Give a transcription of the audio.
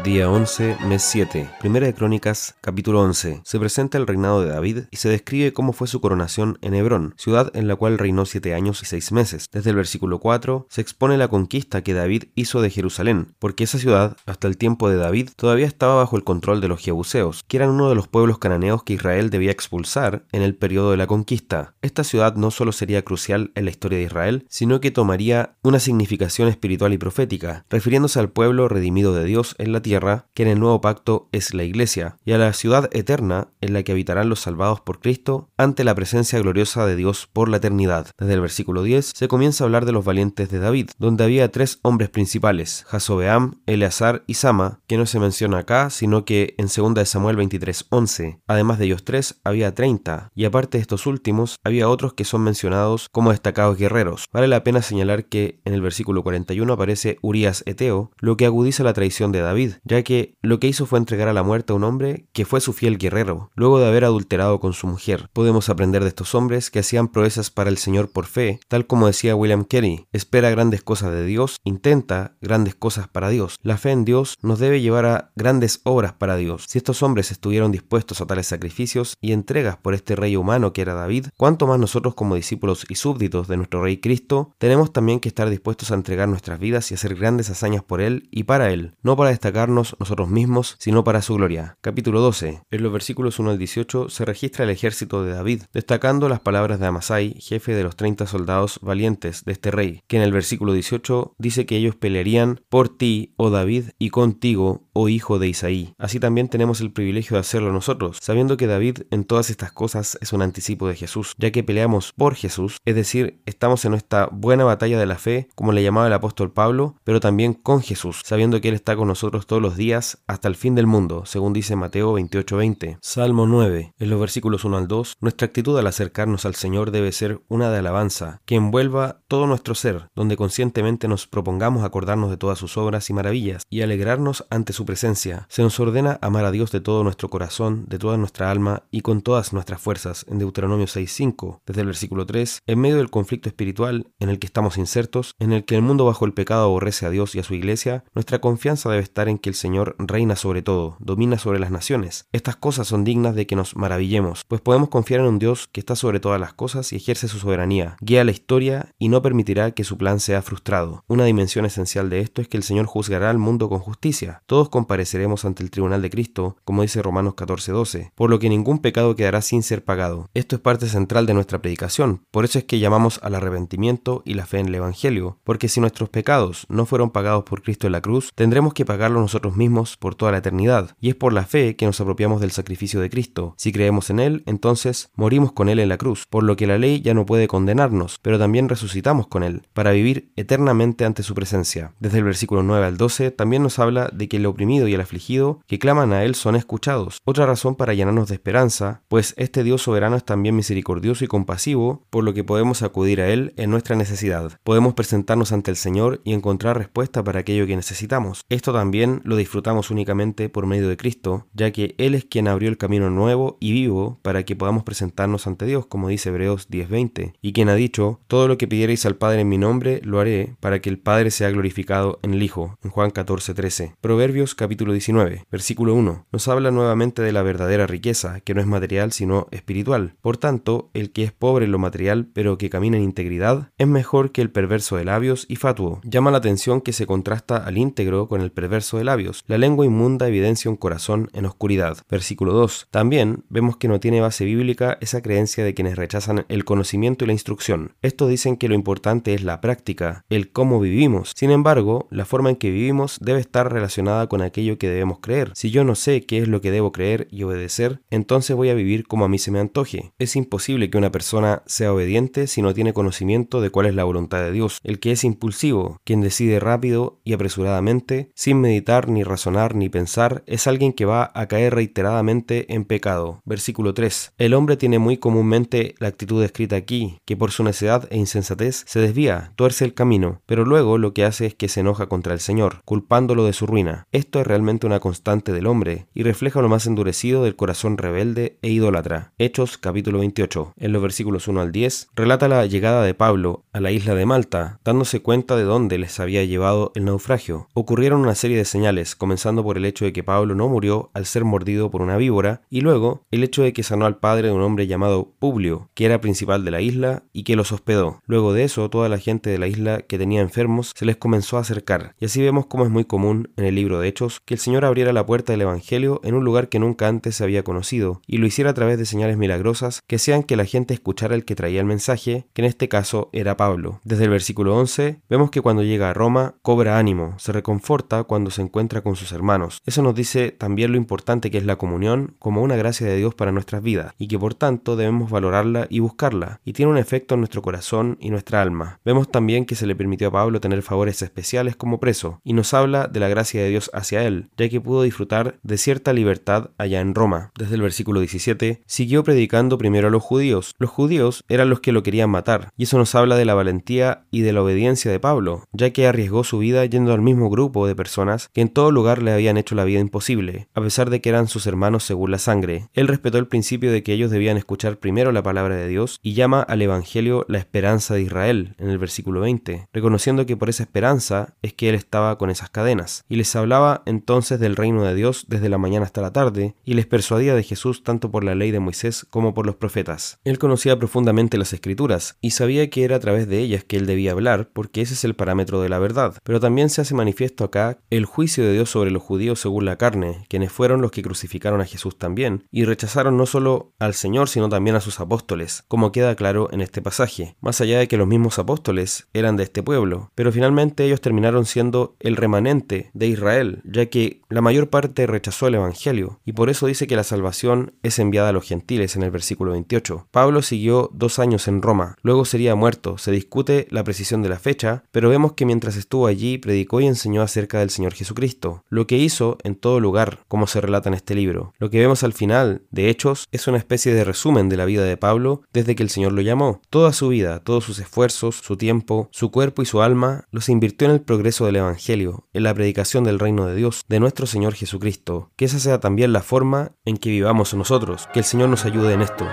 Día 11, mes 7. Primera de Crónicas, capítulo 11. Se presenta el reinado de David y se describe cómo fue su coronación en Hebrón, ciudad en la cual reinó siete años y seis meses. Desde el versículo 4 se expone la conquista que David hizo de Jerusalén, porque esa ciudad, hasta el tiempo de David, todavía estaba bajo el control de los jebuseos, que eran uno de los pueblos cananeos que Israel debía expulsar en el periodo de la conquista. Esta ciudad no solo sería crucial en la historia de Israel, sino que tomaría una significación espiritual y profética, refiriéndose al pueblo redimido de Dios en la tierra, que en el nuevo pacto es la iglesia, y a la ciudad eterna en la que habitarán los salvados por Cristo ante la presencia gloriosa de Dios por la eternidad. Desde el versículo 10 se comienza a hablar de los valientes de David, donde había tres hombres principales, Jasobeam, Eleazar y Sama, que no se menciona acá, sino que en 2 Samuel 23:11. Además de ellos tres, había 30, y aparte de estos últimos, había otros que son mencionados como destacados guerreros. Vale la pena señalar que en el versículo 41 aparece Urias Eteo, lo que agudiza la traición de David, ya que lo que hizo fue entregar a la muerte a un hombre que fue su fiel guerrero, luego de haber adulterado con su mujer. Podemos aprender de estos hombres que hacían proezas para el Señor por fe, tal como decía William Carey, espera grandes cosas de Dios, intenta grandes cosas para Dios. La fe en Dios nos debe llevar a grandes obras para Dios. Si estos hombres estuvieron dispuestos a tales sacrificios y entregas por este rey humano que era David, cuánto más nosotros como discípulos y súbditos de nuestro rey Cristo, tenemos también que estar dispuestos a entregar nuestras vidas y hacer grandes hazañas por Él y para Él, no para nosotros mismos, sino para su gloria. Capítulo 12. En los versículos 1 al 18 se registra el ejército de David, destacando las palabras de Amasai, jefe de los 30 soldados valientes de este rey, que en el versículo 18 dice que ellos pelearían por ti, oh David, y contigo, oh hijo de Isaí. Así también tenemos el privilegio de hacerlo nosotros, sabiendo que David en todas estas cosas es un anticipo de Jesús, ya que peleamos por Jesús, es decir, estamos en nuestra buena batalla de la fe, como le llamaba el apóstol Pablo, pero también con Jesús, sabiendo que Él está con nosotros todos los días hasta el fin del mundo, según dice Mateo 28:20. Salmo 9. En los versículos 1 al 2, nuestra actitud al acercarnos al Señor debe ser una de alabanza, que envuelva todo nuestro ser, donde conscientemente nos propongamos acordarnos de todas sus obras y maravillas, y alegrarnos ante su presencia. Se nos ordena amar a Dios de todo nuestro corazón, de toda nuestra alma y con todas nuestras fuerzas, en Deuteronomio 6:5. Desde el versículo 3, en medio del conflicto espiritual en el que estamos insertos, en el que el mundo bajo el pecado aborrece a Dios y a su iglesia, nuestra confianza debe estar en que el Señor reina sobre todo, domina sobre las naciones. Estas cosas son dignas de que nos maravillemos, pues podemos confiar en un Dios que está sobre todas las cosas y ejerce su soberanía, guía la historia y no permitirá que su plan sea frustrado. Una dimensión esencial de esto es que el Señor juzgará al mundo con justicia. Todos compareceremos ante el tribunal de Cristo, como dice Romanos 14:12, por lo que ningún pecado quedará sin ser pagado. Esto es parte central de nuestra predicación, por eso es que llamamos al arrepentimiento y la fe en el Evangelio, porque si nuestros pecados no fueron pagados por Cristo en la cruz, tendremos que pagarlo nosotros mismos por toda la eternidad, y es por la fe que nos apropiamos del sacrificio de Cristo. Si creemos en Él, entonces morimos con Él en la cruz, por lo que la ley ya no puede condenarnos, pero también resucitamos con Él, para vivir eternamente ante su presencia. Desde el versículo 9 al 12 también nos habla de que el y el afligido que claman a Él son escuchados. Otra razón para llenarnos de esperanza, pues este Dios soberano es también misericordioso y compasivo, por lo que podemos acudir a Él en nuestra necesidad. Podemos presentarnos ante el Señor y encontrar respuesta para aquello que necesitamos. Esto también lo disfrutamos únicamente por medio de Cristo, ya que Él es quien abrió el camino nuevo y vivo para que podamos presentarnos ante Dios, como dice Hebreos 10:20, y quien ha dicho, todo lo que pidierais al Padre en mi nombre, lo haré, para que el Padre sea glorificado en el Hijo, en Juan 14:13. Proverbios capítulo 19, versículo 1, nos habla nuevamente de la verdadera riqueza, que no es material sino espiritual. Por tanto, el que es pobre en lo material, pero que camina en integridad, es mejor que el perverso de labios y fatuo. Llama la atención que se contrasta al íntegro con el perverso de labios. La lengua inmunda evidencia un corazón en oscuridad. Versículo 2. También vemos que no tiene base bíblica esa creencia de quienes rechazan el conocimiento y la instrucción. Estos dicen que lo importante es la práctica, el cómo vivimos. Sin embargo, la forma en que vivimos debe estar relacionada con aquello que debemos creer. Si yo no sé qué es lo que debo creer y obedecer, entonces voy a vivir como a mí se me antoje. Es imposible que una persona sea obediente si no tiene conocimiento de cuál es la voluntad de Dios. El que es impulsivo, quien decide rápido y apresuradamente, sin meditar ni razonar ni pensar, es alguien que va a caer reiteradamente en pecado. Versículo 3. El hombre tiene muy comúnmente la actitud descrita aquí, que por su necedad e insensatez se desvía, tuerce el camino, pero luego lo que hace es que se enoja contra el Señor, culpándolo de su ruina. Esto Es realmente una constante del hombre y refleja lo más endurecido del corazón rebelde e idólatra. Hechos capítulo 28, en los versículos 1 al 10, relata la llegada de Pablo a la isla de Malta, dándose cuenta de dónde les había llevado el naufragio. Ocurrieron una serie de señales, comenzando por el hecho de que Pablo no murió al ser mordido por una víbora, y luego el hecho de que sanó al padre de un hombre llamado Publio, que era principal de la isla y que los hospedó. Luego de eso, toda la gente de la isla que tenía enfermos se les comenzó a acercar, y así vemos cómo es muy común en el libro de Hechos que el Señor abriera la puerta del Evangelio en un lugar que nunca antes se había conocido, y lo hiciera a través de señales milagrosas que sean que la gente escuchara el que traía el mensaje, que en este caso era Pablo. Desde el versículo 11 vemos que cuando llega a Roma cobra ánimo, se reconforta cuando se encuentra con sus hermanos. Eso nos dice también lo importante que es la comunión como una gracia de Dios para nuestras vidas, y que por tanto debemos valorarla y buscarla, y tiene un efecto en nuestro corazón y nuestra alma. Vemos también que se le permitió a Pablo tener favores especiales como preso, y nos habla de la gracia de Dios hacia él, ya que pudo disfrutar de cierta libertad allá en Roma. Desde el versículo 17, siguió predicando primero a los judíos. Los judíos eran los que lo querían matar, y eso nos habla de la valentía y de la obediencia de Pablo, ya que arriesgó su vida yendo al mismo grupo de personas que en todo lugar le habían hecho la vida imposible, a pesar de que eran sus hermanos según la sangre. Él respetó el principio de que ellos debían escuchar primero la palabra de Dios y llama al Evangelio la esperanza de Israel, en el versículo 20, reconociendo que por esa esperanza es que él estaba con esas cadenas, y les hablaba entonces del reino de Dios desde la mañana hasta la tarde, y les persuadía de Jesús tanto por la ley de Moisés como por los profetas. Él conocía profundamente las escrituras, y sabía que era a través de ellas que él debía hablar, porque ese es el parámetro de la verdad. Pero también se hace manifiesto acá el juicio de Dios sobre los judíos según la carne, quienes fueron los que crucificaron a Jesús también, y rechazaron no solo al Señor, sino también a sus apóstoles, como queda claro en este pasaje, más allá de que los mismos apóstoles eran de este pueblo, pero finalmente ellos terminaron siendo el remanente de Israel, ya que la mayor parte rechazó el Evangelio, y por eso dice que la salvación es enviada a los gentiles en el versículo 28. Pablo siguió dos años en Roma, luego sería muerto, se discute la precisión de la fecha, pero vemos que mientras estuvo allí predicó y enseñó acerca del Señor Jesucristo, lo que hizo en todo lugar, como se relata en este libro. Lo que vemos al final de Hechos es una especie de resumen de la vida de Pablo desde que el Señor lo llamó. Toda su vida, todos sus esfuerzos, su tiempo, su cuerpo y su alma los invirtió en el progreso del Evangelio, en la predicación del reino de Dios, de Señor Jesucristo. Que esa sea también la forma en que vivamos nosotros. Que el Señor nos ayude en esto.